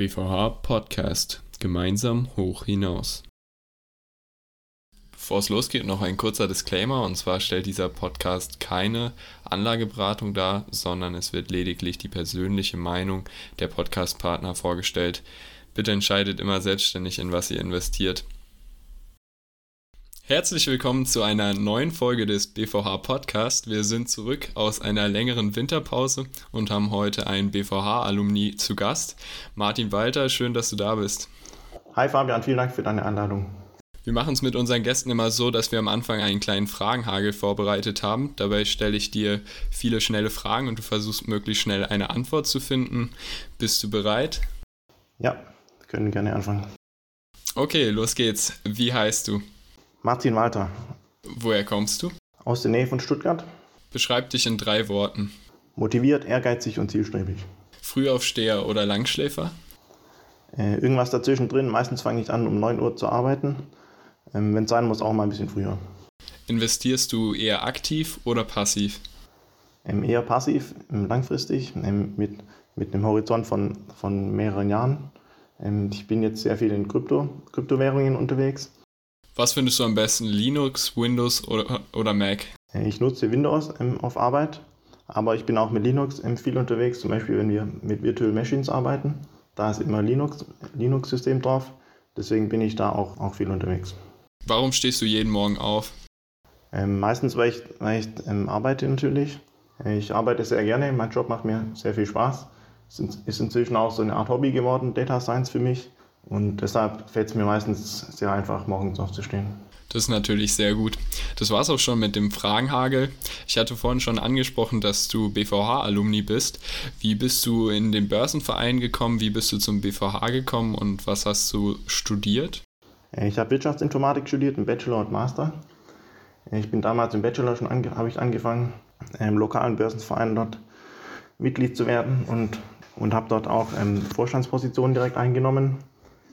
BVH Podcast. Gemeinsam hoch hinaus. Bevor es losgeht, noch ein kurzer Disclaimer. Und zwar stellt dieser Podcast keine Anlageberatung dar, sondern es wird lediglich die persönliche Meinung der Podcastpartner vorgestellt. Bitte entscheidet immer selbstständig, in was ihr investiert. Herzlich willkommen zu einer neuen Folge des BVH Podcast. Wir sind zurück aus einer längeren Winterpause und haben heute einen BVH-Alumni zu Gast. Martin Walter, schön, dass du da bist. Hi Fabian, vielen Dank für deine Einladung. Wir machen es mit unseren Gästen immer so, dass wir am Anfang einen kleinen Fragenhagel vorbereitet haben. Dabei stelle ich dir viele schnelle Fragen und du versuchst möglichst schnell eine Antwort zu finden. Bist du bereit? Ja, können gerne anfangen. Okay, los geht's. Wie heißt du? Martin Walter. Woher kommst du? Aus der Nähe von Stuttgart. Beschreib dich in drei Worten. Motiviert, ehrgeizig und zielstrebig. Frühaufsteher oder Langschläfer? Äh, irgendwas dazwischen drin. Meistens fange ich an, um 9 Uhr zu arbeiten. Ähm, Wenn es sein muss, auch mal ein bisschen früher. Investierst du eher aktiv oder passiv? Ähm, eher passiv, ähm, langfristig, ähm, mit, mit einem Horizont von, von mehreren Jahren. Ähm, ich bin jetzt sehr viel in Krypto, Kryptowährungen unterwegs. Was findest du am besten? Linux, Windows oder, oder Mac? Ich nutze Windows ähm, auf Arbeit, aber ich bin auch mit Linux ähm, viel unterwegs. Zum Beispiel, wenn wir mit Virtual Machines arbeiten, da ist immer Linux, Linux-System drauf. Deswegen bin ich da auch, auch viel unterwegs. Warum stehst du jeden Morgen auf? Ähm, meistens, weil ich, weil ich ähm, arbeite natürlich. Ich arbeite sehr gerne, mein Job macht mir sehr viel Spaß. Es ist inzwischen auch so eine Art Hobby geworden, Data Science für mich. Und deshalb fällt es mir meistens sehr einfach, morgens aufzustehen. Das ist natürlich sehr gut. Das war's auch schon mit dem Fragenhagel. Ich hatte vorhin schon angesprochen, dass du BVH-Alumni bist. Wie bist du in den Börsenverein gekommen? Wie bist du zum BVH gekommen und was hast du studiert? Äh, Ich habe Wirtschaftsinformatik studiert, im Bachelor und Master. Äh, Ich bin damals im Bachelor schon ange habe ich angefangen, im lokalen Börsenverein dort Mitglied zu werden und, und habe dort auch ähm, Vorstandspositionen direkt eingenommen.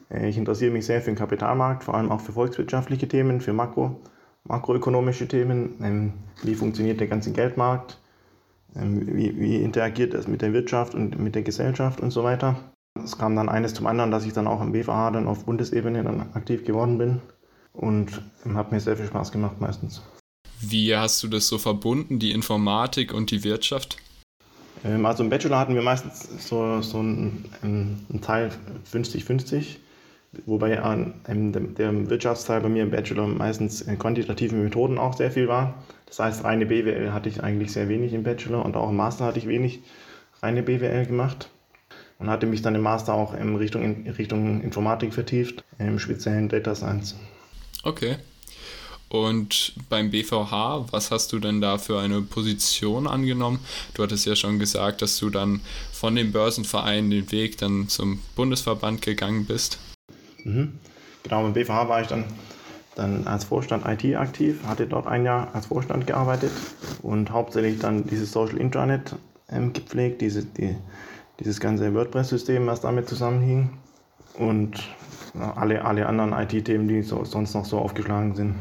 Äh, Ich interessiere mich sehr für den Kapitalmarkt, vor allem auch für volkswirtschaftliche Themen, für Makro, makroökonomische Themen. Ähm, Wie funktioniert der ganze Geldmarkt? Ähm, Wie, wie interagiert das mit der Wirtschaft und mit der Gesellschaft und so weiter? Es kam dann eines zum anderen, dass ich dann auch im BVH dann auf Bundesebene dann aktiv geworden bin und hat mir sehr viel Spaß gemacht meistens. Wie hast du das so verbunden, die Informatik und die Wirtschaft? Ähm, Also im Bachelor hatten wir meistens so, so einen, einen Teil 50-50, wobei ähm, der, der Wirtschaftsteil bei mir im Bachelor meistens äh, quantitative Methoden auch sehr viel war. Das heißt, reine BWL hatte ich eigentlich sehr wenig im Bachelor und auch im Master hatte ich wenig reine BWL gemacht und hatte mich dann im Master auch in Richtung, in Richtung Informatik vertieft, im speziellen Data Science. Okay. Und beim BVH, was hast du denn da für eine Position angenommen? Du hattest ja schon gesagt, dass du dann von dem Börsenverein den Weg dann zum Bundesverband gegangen bist. Mhm. Genau, beim BVH war ich dann, dann als Vorstand IT aktiv, hatte dort ein Jahr als Vorstand gearbeitet und hauptsächlich dann dieses Social Intranet ähm, gepflegt, diese, die, dieses ganze WordPress-System, was damit zusammenhing und alle, alle anderen IT-Themen, die so, sonst noch so aufgeschlagen sind.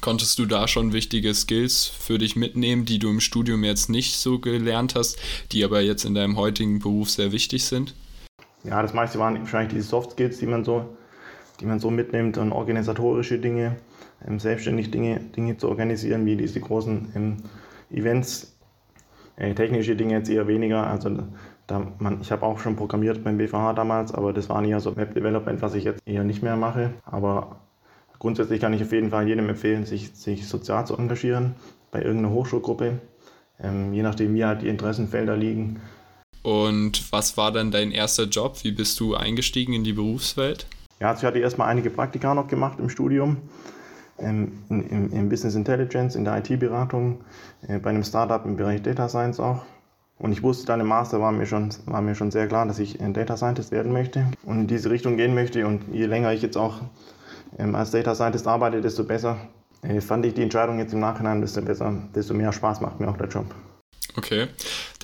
Konntest du da schon wichtige Skills für dich mitnehmen, die du im Studium jetzt nicht so gelernt hast, die aber jetzt in deinem heutigen Beruf sehr wichtig sind? Ja, das meiste waren wahrscheinlich diese Soft Skills, die man so, die man so mitnimmt und organisatorische Dinge, ähm, selbstständig Dinge, Dinge zu organisieren, wie diese großen ähm, Events. Äh, technische Dinge jetzt eher weniger. Also da man, ich habe auch schon programmiert beim BVH damals, aber das war eher so Web Development, was ich jetzt eher nicht mehr mache. Aber grundsätzlich kann ich auf jeden Fall jedem empfehlen, sich, sich sozial zu engagieren bei irgendeiner Hochschulgruppe. Ähm, je nachdem, wie halt die Interessenfelder liegen. Und was war dann dein erster Job? Wie bist du eingestiegen in die Berufswelt? Ja, also ich hatte erstmal einige Praktika noch gemacht im Studium, ähm, in, in, in Business Intelligence, in der IT-Beratung, äh, bei einem Startup im Bereich Data Science auch. Und ich wusste dann im Master, war mir schon, war mir schon sehr klar, dass ich ein Data Scientist werden möchte und in diese Richtung gehen möchte. Und je länger ich jetzt auch ähm, als Data Scientist arbeite, desto besser äh, fand ich die Entscheidung jetzt im Nachhinein, desto besser, desto mehr Spaß macht mir auch der Job. Okay.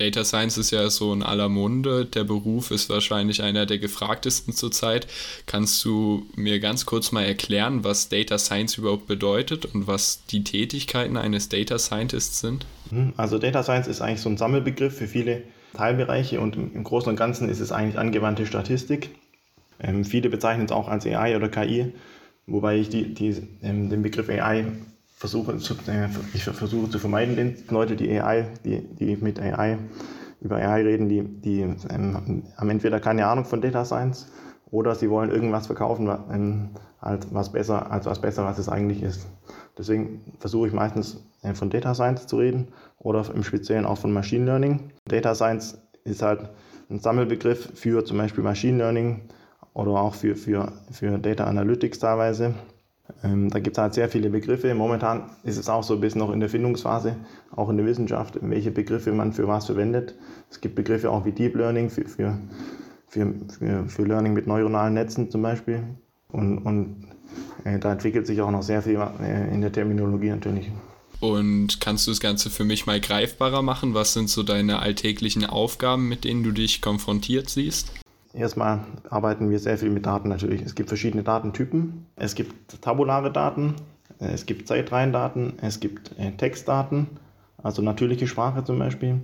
Data Science ist ja so in aller Munde. Der Beruf ist wahrscheinlich einer der gefragtesten zurzeit. Kannst du mir ganz kurz mal erklären, was Data Science überhaupt bedeutet und was die Tätigkeiten eines Data Scientists sind? Mhm. Also Data Science ist eigentlich so ein Sammelbegriff für viele, Teilbereiche und im Großen und Ganzen ist es eigentlich angewandte Statistik. Ähm, viele bezeichnen es auch als AI oder KI, wobei ich die, die, ähm, den Begriff AI versuche zu, äh, ich versuche zu vermeiden, den Leute, die AI, die, die mit AI über AI reden, die, die ähm, haben entweder keine Ahnung von Data Science oder sie wollen irgendwas verkaufen, ähm, als was besser, als was besser, als es eigentlich ist. Deswegen versuche ich meistens äh, von Data Science zu reden oder im Speziellen auch von Machine Learning. Data Science ist halt ein Sammelbegriff für zum Beispiel Machine Learning oder auch für, für, für Data Analytics teilweise. Ähm, da gibt es halt sehr viele Begriffe. Momentan ist es auch so bisschen noch in der Findungsphase, auch in der Wissenschaft, welche Begriffe man für was verwendet. Es gibt Begriffe auch wie Deep Learning für, für, für, für, für Learning mit neuronalen Netzen zum Beispiel. Und, und äh, da entwickelt sich auch noch sehr viel äh, in der Terminologie natürlich. Und kannst du das Ganze für mich mal greifbarer machen? Was sind so deine alltäglichen Aufgaben, mit denen du dich konfrontiert siehst? Erstmal arbeiten wir sehr viel mit Daten natürlich. Es gibt verschiedene Datentypen. Es gibt tabulare Daten, es gibt Zeitreihendaten, es gibt äh, Textdaten, also natürliche Sprache zum Beispiel.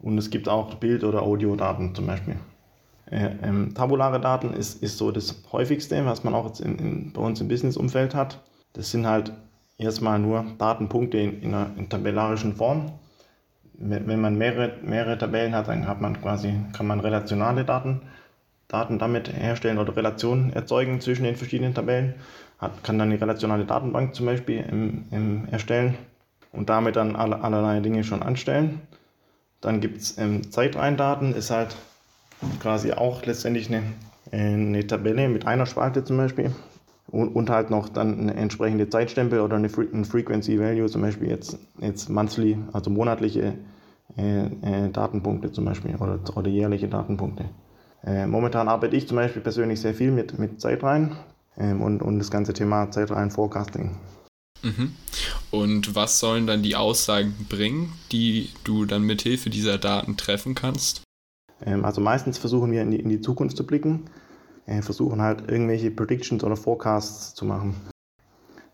Und es gibt auch Bild- oder Audiodaten zum Beispiel. Äh, ähm, tabulare Daten ist, ist so das häufigste, was man auch jetzt in, in, bei uns im Business-Umfeld hat. Das sind halt erstmal nur Datenpunkte in, in einer in tabellarischen Form. Wenn, man mehrere, mehrere Tabellen hat, dann hat man quasi, kann man relationale Daten Daten damit herstellen oder Relationen erzeugen zwischen den verschiedenen Tabellen. Hat, kann dann eine relationale Datenbank zum Beispiel im, im erstellen und damit dann alle, allerlei Dinge schon anstellen. Dann gibt es ähm, Zeitreihendaten, ist halt quasi auch letztendlich eine, eine Tabelle mit einer Spalte zum Beispiel und, und halt noch dann eine entsprechende Zeitstempel oder eine ein Frequency Value, zum Beispiel jetzt, jetzt monthly, also monatliche äh, äh, Datenpunkte zum Beispiel oder, oder jährliche Datenpunkte. Äh, momentan arbeite ich zum Beispiel persönlich sehr viel mit, mit Zeitreihen ähm, und, und das ganze Thema Zeitreihen-Forecasting. Mhm. Und was sollen dann die Aussagen bringen, die du dann mit Hilfe dieser Daten treffen kannst? Ähm, also meistens versuchen wir in die, in die Zukunft zu blicken, äh, versuchen halt irgendwelche Predictions oder Forecasts zu machen.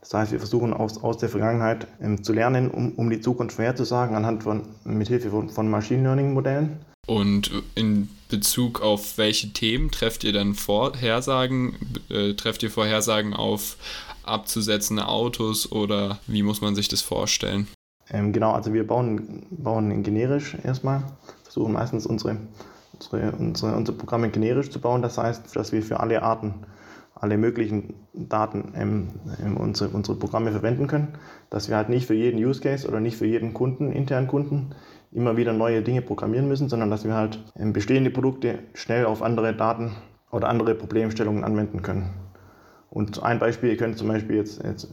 Das heißt, wir versuchen aus, aus der Vergangenheit ähm, zu lernen, um, um die Zukunft vorherzusagen, anhand von, mit Hilfe von, von Machine Learning Modellen. Und in Bezug auf welche Themen trefft ihr dann Vorhersagen? Äh, trefft ihr Vorhersagen auf abzusetzende Autos oder wie muss man sich das vorstellen? Ähm, genau, also wir bauen, bauen generisch erstmal, versuchen meistens unsere, unsere, unsere, unsere Programme generisch zu bauen. Das heißt, dass wir für alle Arten, alle möglichen Daten ähm, ähm, unsere, unsere Programme verwenden können. Dass wir halt nicht für jeden Use Case oder nicht für jeden Kunden, internen Kunden, immer wieder neue Dinge programmieren müssen, sondern dass wir halt ähm, bestehende Produkte schnell auf andere Daten oder andere Problemstellungen anwenden können. Und ein Beispiel, ihr könnt zum Beispiel jetzt, jetzt,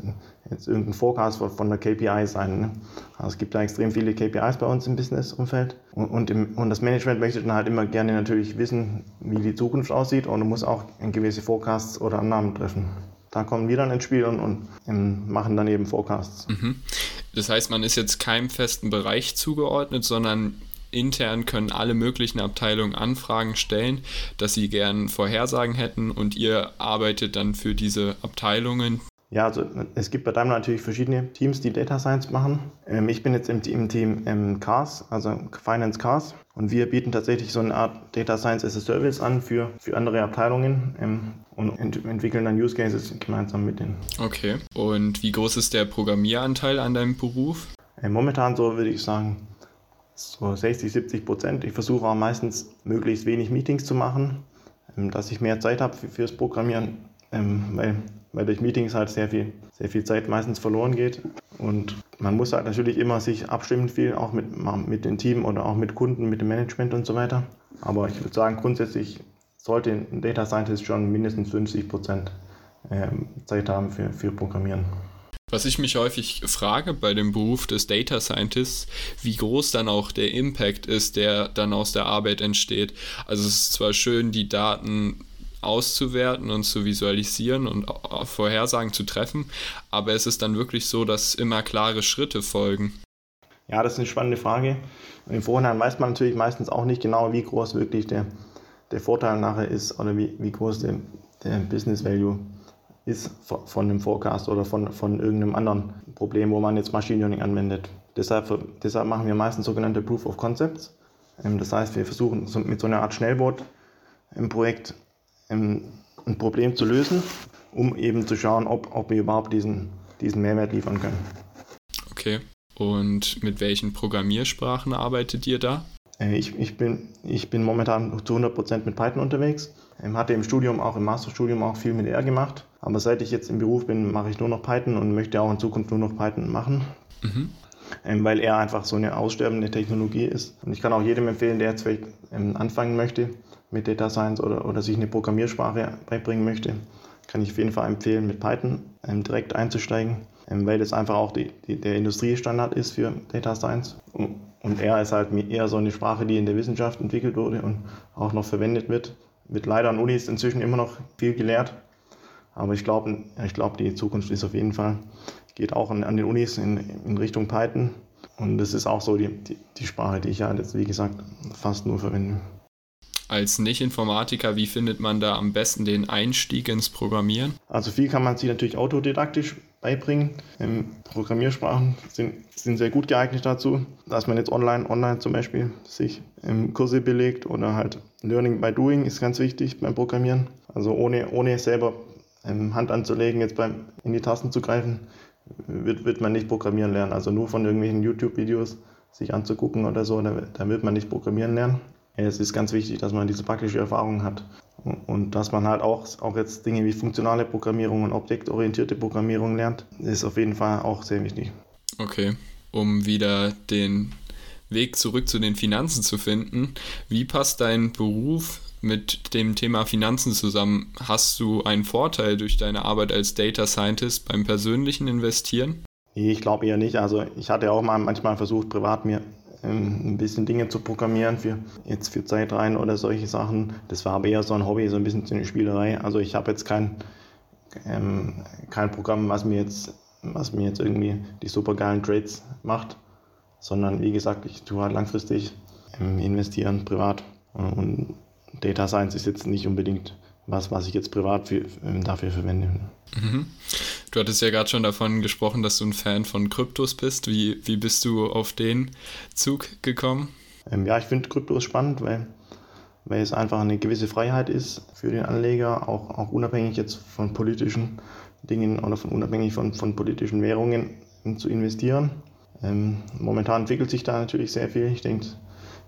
jetzt irgendein Forecast von der KPI sein. Ne? Also es gibt da extrem viele KPIs bei uns im Business-Umfeld. Und, und, im, und, das Management möchte dann halt immer gerne natürlich wissen, wie die Zukunft aussieht und muss auch gewisse Forecasts oder Annahmen treffen. Da kommen wir dann ins Spiel und, und ähm, machen dann eben Forecasts. Mhm. Das heißt, man ist jetzt keinem festen Bereich zugeordnet, sondern intern können alle möglichen Abteilungen Anfragen stellen, dass sie gern Vorhersagen hätten und ihr arbeitet dann für diese Abteilungen. Ja, also es gibt bei Daimler natürlich verschiedene Teams, die Data Science machen. Ähm, ich bin jetzt im, im Team ähm, CARS, also Finance CARS. Und wir bieten tatsächlich so eine Art Data Science as a Service an für, für andere Abteilungen ähm, und ent entwickeln dann Use Cases gemeinsam mit denen. Okay. Und wie groß ist der Programmieranteil an deinem Beruf? Momentan so würde ich sagen so 60, 70 Prozent. Ich versuche auch meistens möglichst wenig Meetings zu machen, ähm, dass ich mehr Zeit habe für, fürs Programmieren, ähm, weil, weil durch Meetings halt sehr viel, sehr viel Zeit meistens verloren geht. Und man muss halt natürlich immer sich abstimmen, viel auch mit, mit dem Team oder auch mit Kunden, mit dem Management und so weiter. Aber ich würde sagen, grundsätzlich sollte ein Data Scientist schon mindestens 50 Prozent ähm, Zeit haben für, für Programmieren. Was ich mich häufig frage bei dem Beruf des Data Scientists, wie groß dann auch der Impact ist, der dann aus der Arbeit entsteht. Also es ist zwar schön, die Daten auszuwerten und zu visualisieren und Vorhersagen zu treffen, aber es ist dann wirklich so, dass immer klare Schritte folgen. Ja, das ist eine spannende Frage. Im Vorhinein weiß man natürlich meistens auch nicht genau, wie groß wirklich der, der Vorteil nachher ist oder wie, wie groß der, der Business Value ist von einem Forecast oder von, von irgendeinem anderen Problem, wo man jetzt Machine Learning anwendet. Deshalb, deshalb machen wir meistens sogenannte Proof of Concepts. Ähm, das heißt, wir versuchen mit so einer Art Schnellboot im Projekt ähm, ein Problem zu lösen, um eben zu schauen, ob, ob wir überhaupt diesen, diesen Mehrwert liefern können. Okay. Und mit welchen Programmiersprachen arbeitet ihr da? Äh, ich, ich, bin, ich bin momentan zu 100% mit Python unterwegs. Ähm, hatte im Studium, auch im Masterstudium, auch viel mit R gemacht. Aber seit ich jetzt im Beruf bin, mache ich nur noch Python und möchte auch in Zukunft nur noch Python machen. Mhm. Ähm, weil er einfach so eine aussterbende Technologie ist. Und ich kann auch jedem empfehlen, der jetzt vielleicht ähm, anfangen möchte mit Data Science oder, oder sich eine Programmiersprache beibringen möchte, kann ich auf jeden Fall empfehlen, mit Python ähm, direkt einzusteigen, weil das einfach auch die, die, der Industriestandard ist für Data Science. Und R ist halt eher so eine Sprache, die in der Wissenschaft entwickelt wurde und auch noch verwendet wird. Wird leider an Unis inzwischen immer noch viel gelehrt. Aber ich glaube, ich glaub, die Zukunft ist auf jeden Fall geht auch an, an den Unis in, in, Richtung Python. Und das ist auch so die, die, die Sprache, die ich ja jetzt, wie gesagt, fast nur verwende. Als Nicht-Informatiker, wie findet man da am besten den Einstieg ins Programmieren? Also viel kann man sich natürlich autodidaktisch beibringen. Programmiersprachen sind, sind sehr gut geeignet dazu, dass man jetzt online, online zum Beispiel sich Kurse belegt oder halt Learning by Doing ist ganz wichtig beim Programmieren. Also ohne, ohne selber ähm, Hand anzulegen, jetzt beim in die Tasten zu greifen, wird, wird man nicht programmieren lernen. Also nur von irgendwelchen YouTube-Videos sich anzugucken oder so, da, da wird man nicht programmieren lernen. Es ist ganz wichtig, dass man diese praktische Erfahrung hat und dass man halt auch, auch jetzt Dinge wie funktionale Programmierung und objektorientierte Programmierung lernt, ist auf jeden Fall auch sehr wichtig. Okay, um wieder den Weg zurück zu den Finanzen zu finden, wie passt dein Beruf mit dem Thema Finanzen zusammen. Hast du einen Vorteil durch deine Arbeit als Data Scientist beim persönlichen Investieren? Ich glaube eher nicht. Also ich hatte auch mal manchmal versucht, privat mir ein bisschen Dinge zu programmieren für jetzt für Zeitreihen oder solche Sachen. Das war aber eher so ein Hobby, so ein bisschen so eine Spielerei. Also ich habe jetzt kein, ähm, kein Programm, was mir jetzt, was mir jetzt irgendwie die supergeilen Trades macht, sondern wie gesagt, ich tue halt langfristig ähm, investieren, privat. Und Data Science ist jetzt nicht unbedingt was, was ich jetzt privat für, ähm, dafür verwende. Mhm. Du hattest ja gerade schon davon gesprochen, dass du ein Fan von Kryptos bist. Wie, wie bist du auf den Zug gekommen? Ähm, ja, ich finde Kryptos spannend, weil, weil es einfach eine gewisse Freiheit ist für den Anleger, auch, auch unabhängig jetzt von politischen Dingen oder von unabhängig von, von politischen Währungen um, zu investieren. Ähm, momentan entwickelt sich da natürlich sehr viel. Ich denke,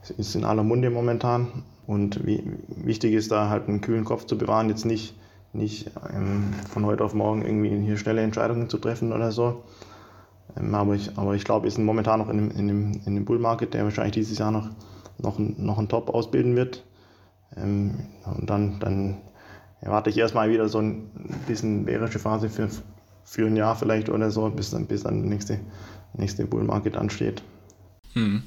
ist in aller Munde momentan. Und wichtig ist da halt einen kühlen Kopf zu bewahren, jetzt nicht, nicht ähm, von heute auf morgen irgendwie hier schnelle Entscheidungen zu treffen oder so. Ähm, aber ich, aber ich glaube, wir sind momentan noch in einem, in einem, in einem Bullmarket, der wahrscheinlich dieses Jahr noch, noch, noch einen Top ausbilden wird. Ähm, und dann, dann erwarte ich erstmal wieder so ein bisschen bärische Phase für, für ein Jahr vielleicht oder so, bis dann, bis dann der nächste, nächste Bullmarket ansteht. Hm.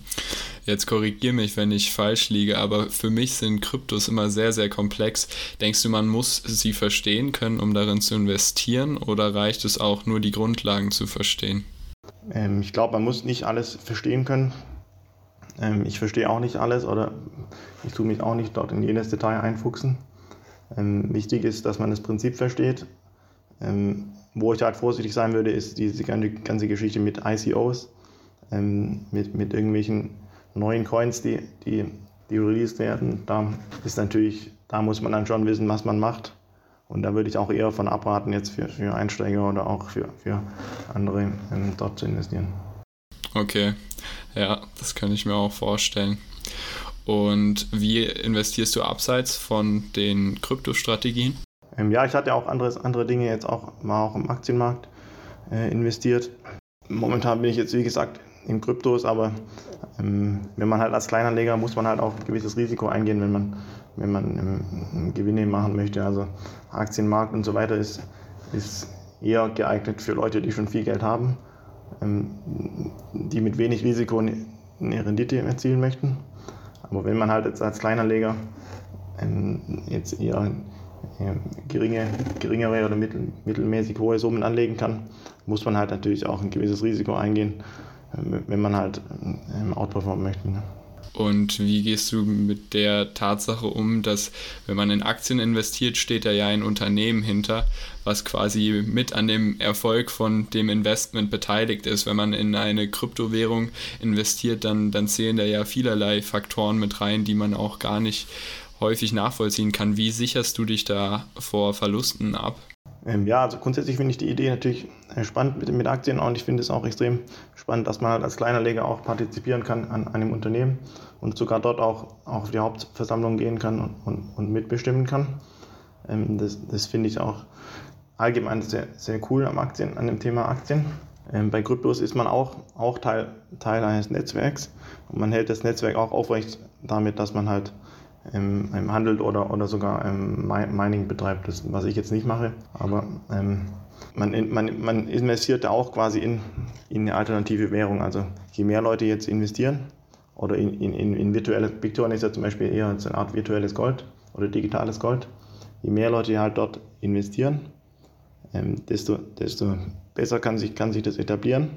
Jetzt korrigiere mich, wenn ich falsch liege, aber für mich sind Kryptos immer sehr, sehr komplex. Denkst du, man muss sie verstehen können, um darin zu investieren, oder reicht es auch nur, die Grundlagen zu verstehen? Ähm, ich glaube, man muss nicht alles verstehen können. Ähm, ich verstehe auch nicht alles oder ich tue mich auch nicht dort in jedes Detail einfuchsen. Ähm, wichtig ist, dass man das Prinzip versteht. Ähm, wo ich halt vorsichtig sein würde, ist diese ganze, ganze Geschichte mit ICOs, ähm, mit, mit irgendwelchen neuen Coins, die, die, die released werden, da ist natürlich, da muss man dann schon wissen, was man macht. Und da würde ich auch eher von abraten, jetzt für, für Einsteiger oder auch für, für andere ähm, dort zu investieren. Okay, ja, das kann ich mir auch vorstellen. Und wie investierst du abseits von den Kryptostrategien? Ähm, ja, ich hatte auch anderes, andere Dinge jetzt auch, war auch im Aktienmarkt äh, investiert. Momentan bin ich jetzt, wie gesagt, in Kryptos, aber ähm, wenn man halt als Kleinanleger muss man halt auch ein gewisses Risiko eingehen, wenn man, wenn man ähm, Gewinne machen möchte. Also Aktienmarkt und so weiter ist, ist eher geeignet für Leute, die schon viel Geld haben, ähm, die mit wenig Risiko eine, eine Rendite erzielen möchten. Aber wenn man halt jetzt als Kleinanleger ähm, jetzt eher geringe, geringere oder mittel, mittelmäßig hohe Summen anlegen kann, muss man halt natürlich auch ein gewisses Risiko eingehen wenn man halt outperformen möchte. Ne? Und wie gehst du mit der Tatsache um, dass wenn man in Aktien investiert, steht da ja ein Unternehmen hinter, was quasi mit an dem Erfolg von dem Investment beteiligt ist. Wenn man in eine Kryptowährung investiert, dann, dann zählen da ja vielerlei Faktoren mit rein, die man auch gar nicht häufig nachvollziehen kann. Wie sicherst du dich da vor Verlusten ab? Ähm, ja, also grundsätzlich finde ich die Idee natürlich äh, spannend mit, mit Aktien und ich finde es auch extrem spannend, dass man halt als kleiner Leger auch partizipieren kann an einem Unternehmen und sogar dort auch, auch auf die Hauptversammlung gehen kann und, und, und mitbestimmen kann. Ähm, das das finde ich auch allgemein sehr, sehr cool am Aktien, an dem Thema Aktien. Ähm, bei Kryptos ist man auch, auch Teil, Teil eines Netzwerks und man hält das Netzwerk auch aufrecht damit, dass man halt ähm, handelt oder, oder sogar ähm, Mining betreibt, das, was ich jetzt nicht mache. Aber ähm, man, man, man investiert da auch quasi in, in eine alternative Währung. Also je mehr Leute jetzt investieren oder in, in, in virtuelle, Bitcoin ist ja zum Beispiel eher eine Art virtuelles Gold oder digitales Gold. Je mehr Leute halt dort investieren, ähm, desto, desto besser kann sich, kann sich das etablieren.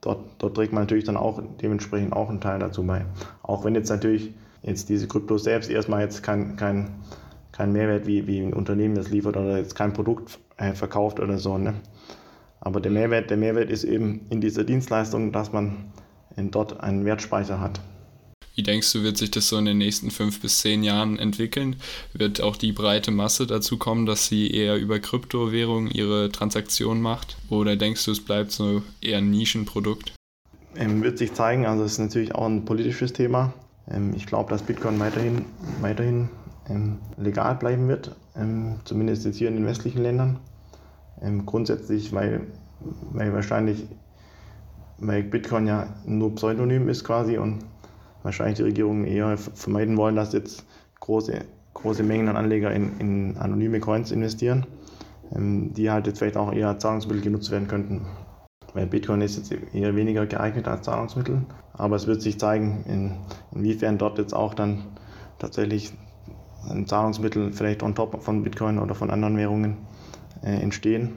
Dort, dort trägt man natürlich dann auch dementsprechend auch einen Teil dazu bei. Auch wenn jetzt natürlich jetzt diese Kryptos selbst erstmal jetzt kein, kein, kein Mehrwert wie, wie ein Unternehmen das liefert oder jetzt kein Produkt äh, verkauft oder so. Ne? Aber der Mehrwert, der Mehrwert ist eben in dieser Dienstleistung, dass man dort einen Wertspeicher hat. Wie denkst du, wird sich das so in den nächsten fünf bis zehn Jahren entwickeln? Wird auch die breite Masse dazu kommen, dass sie eher über Kryptowährungen ihre Transaktionen macht? Oder denkst du, es bleibt so eher ein Nischenprodukt? Ähm, wird sich zeigen, also es ist natürlich auch ein politisches Thema. Ähm, ich glaube, dass Bitcoin weiterhin, weiterhin ähm, legal bleiben wird, ähm, zumindest jetzt hier in den westlichen Ländern. grundsätzlich, weil, weil wahrscheinlich weil Bitcoin ja nur Pseudonym ist quasi und wahrscheinlich die Regierungen eher vermeiden wollen, dass jetzt große, große Mengen an Anleger in, in anonyme Coins investieren, die halt jetzt vielleicht auch eher als Zahlungsmittel genutzt werden könnten. Weil Bitcoin ist jetzt eher weniger geeignet als Zahlungsmittel. Aber es wird sich zeigen, in, inwiefern dort jetzt auch dann tatsächlich ein Zahlungsmittel vielleicht on top von Bitcoin oder von anderen Währungen äh, entstehen.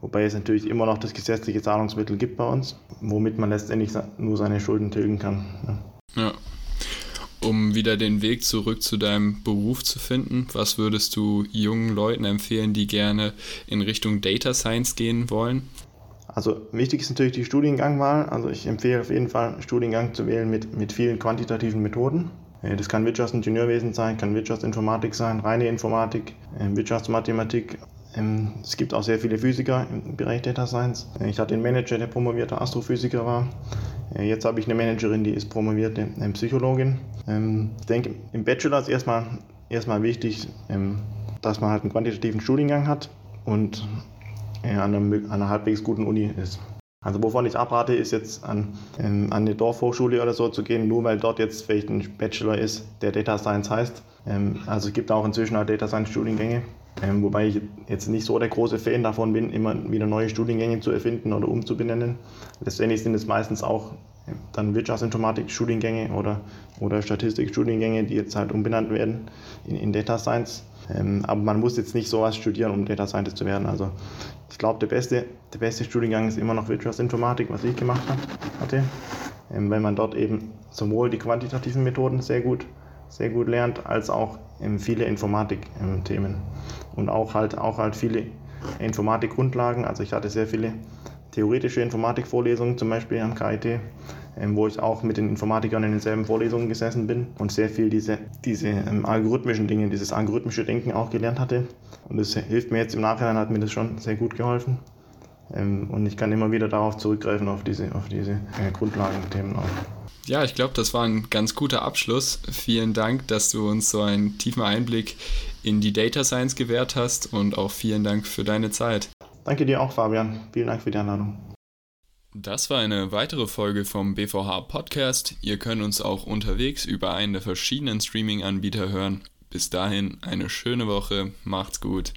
Wobei es natürlich immer noch das gesetzliche Zahlungsmittel gibt bei uns, womit man letztendlich nur seine Schulden tilgen kann. Ja. ja. Um wieder den Weg zurück zu deinem Beruf zu finden, was würdest du jungen Leuten empfehlen, die gerne in Richtung Data Science gehen wollen? Also wichtig ist natürlich die Studiengangwahl. Also ich empfehle auf jeden Fall Studiengang zu wählen mit, mit vielen quantitativen Methoden. Äh, das kann Wirtschaftsingenieurwesen sein, kann Wirtschaftsinformatik sein, reine Informatik, äh, Wirtschaftsmathematik. Ähm, es gibt auch sehr viele Physiker im Bereich Data Science. Äh, ich hatte einen Manager, der promovierter Astrophysiker war. Jetzt habe ich eine Managerin, die ist promovierte Psychologin. Ähm, ich denke, im Bachelor ist erstmal, erstmal wichtig, ähm, dass man halt einen quantitativen Studiengang hat und an einer, an einer halbwegs guten Uni ist. Also wovon ich abrate, ist jetzt an, ähm, an eine Dorfhochschule oder so zu gehen, nur weil dort jetzt vielleicht ein Bachelor ist, der Data Science heißt. Ähm, also es gibt auch inzwischen auch Data Science Studiengänge, ähm, wobei ich jetzt nicht so der große Fan davon bin, immer wieder neue Studiengänge zu erfinden oder umzubenennen. Letztendlich sind es meistens auch dann Wirtschaftsinformatik-Studiengänge oder, oder Statistik-Studiengänge, die jetzt halt umbenannt werden in, in Data Science. Ähm, aber man muss jetzt nicht sowas studieren, um Data Scientist zu werden. Also ich glaube, der beste, der beste Studiengang ist immer noch Wirtschaftsinformatik, was ich gemacht hatte, ähm, weil man dort eben sowohl die quantitativen Methoden sehr gut, sehr gut lernt, als auch ähm, viele Informatik-Themen und auch halt, auch halt viele Informatikgrundlagen. Also ich hatte sehr viele theoretische Informatikvorlesungen, zum Beispiel am KIT, ähm, wo ich auch mit den Informatikern in denselben Vorlesungen gesessen bin und sehr viel diese, diese ähm, algorithmischen Dinge, dieses algorithmische Denken auch gelernt hatte. Und das hilft mir jetzt im Nachhinein, hat mir das schon sehr gut geholfen. Ähm, und ich kann immer wieder darauf zurückgreifen, auf diese, auf diese äh, Grundlagenthemen auch. Ja, ich glaube, das war ein ganz guter Abschluss. Vielen Dank, dass du uns so einen tiefen Einblick in die Data Science gewährt hast und auch vielen Dank für deine Zeit. Danke dir auch, Fabian. Vielen Dank für die Einladung. Das war eine weitere Folge vom BVH Podcast. Ihr könnt uns auch unterwegs über einen der verschiedenen Streaming-Anbieter hören. Bis dahin eine schöne Woche, macht's gut.